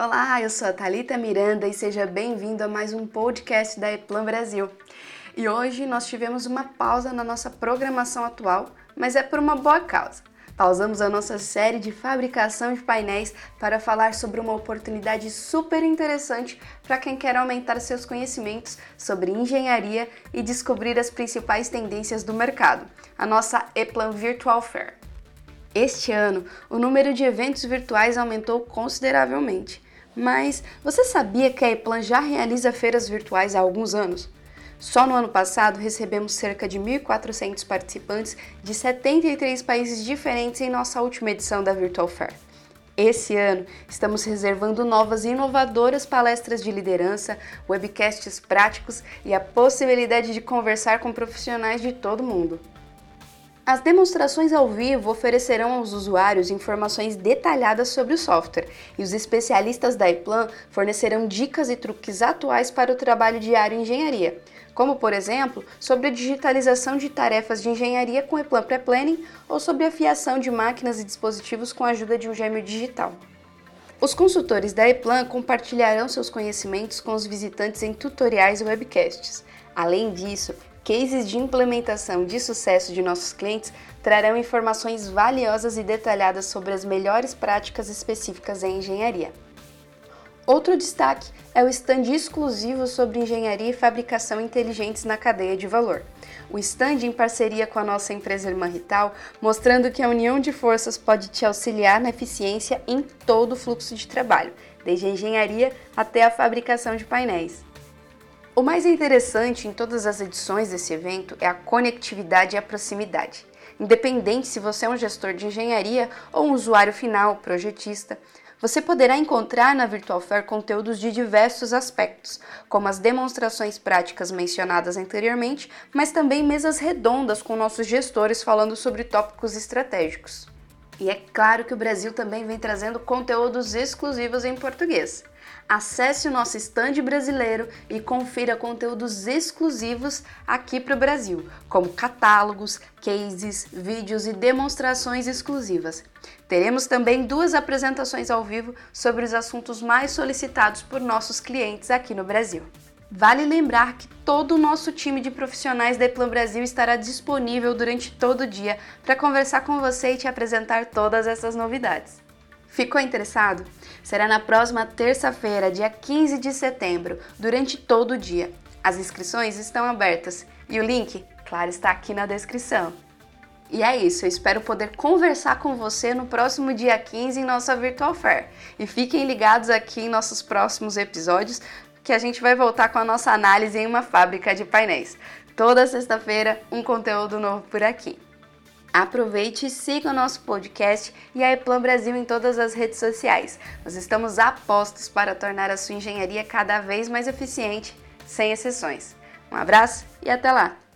Olá, eu sou a Thalita Miranda e seja bem-vindo a mais um podcast da Eplan Brasil. E hoje nós tivemos uma pausa na nossa programação atual, mas é por uma boa causa. Pausamos a nossa série de fabricação de painéis para falar sobre uma oportunidade super interessante para quem quer aumentar seus conhecimentos sobre engenharia e descobrir as principais tendências do mercado, a nossa Eplan Virtual Fair. Este ano, o número de eventos virtuais aumentou consideravelmente mas você sabia que a Eplan já realiza feiras virtuais há alguns anos? Só no ano passado recebemos cerca de 1.400 participantes de 73 países diferentes em nossa última edição da Virtual Fair. Esse ano, estamos reservando novas e inovadoras palestras de liderança, webcasts práticos e a possibilidade de conversar com profissionais de todo mundo. As demonstrações ao vivo oferecerão aos usuários informações detalhadas sobre o software e os especialistas da iPlan fornecerão dicas e truques atuais para o trabalho diário em engenharia, como por exemplo sobre a digitalização de tarefas de engenharia com iPlan Pré-Planning ou sobre a fiação de máquinas e dispositivos com a ajuda de um gêmeo digital. Os consultores da Eplan compartilharão seus conhecimentos com os visitantes em tutoriais e webcasts. Além disso, cases de implementação de sucesso de nossos clientes trarão informações valiosas e detalhadas sobre as melhores práticas específicas em engenharia. Outro destaque é o stand exclusivo sobre engenharia e fabricação inteligentes na cadeia de valor. O stand em parceria com a nossa empresa irmã Rital, mostrando que a união de forças pode te auxiliar na eficiência em todo o fluxo de trabalho, desde a engenharia até a fabricação de painéis. O mais interessante em todas as edições desse evento é a conectividade e a proximidade. Independente se você é um gestor de engenharia ou um usuário final, projetista, você poderá encontrar na Virtual Fair conteúdos de diversos aspectos, como as demonstrações práticas mencionadas anteriormente, mas também mesas redondas com nossos gestores falando sobre tópicos estratégicos. E é claro que o Brasil também vem trazendo conteúdos exclusivos em português. Acesse o nosso stand brasileiro e confira conteúdos exclusivos aqui para o Brasil, como catálogos, cases, vídeos e demonstrações exclusivas. Teremos também duas apresentações ao vivo sobre os assuntos mais solicitados por nossos clientes aqui no Brasil. Vale lembrar que todo o nosso time de profissionais da Eplan Brasil estará disponível durante todo o dia para conversar com você e te apresentar todas essas novidades. Ficou interessado? Será na próxima terça-feira, dia 15 de setembro, durante todo o dia. As inscrições estão abertas e o link, claro, está aqui na descrição. E é isso, eu espero poder conversar com você no próximo dia 15 em nossa Virtual Fair. E fiquem ligados aqui em nossos próximos episódios que a gente vai voltar com a nossa análise em uma fábrica de painéis. Toda sexta-feira, um conteúdo novo por aqui. Aproveite e siga o nosso podcast e a Eplan Brasil em todas as redes sociais. Nós estamos apostos para tornar a sua engenharia cada vez mais eficiente, sem exceções. Um abraço e até lá!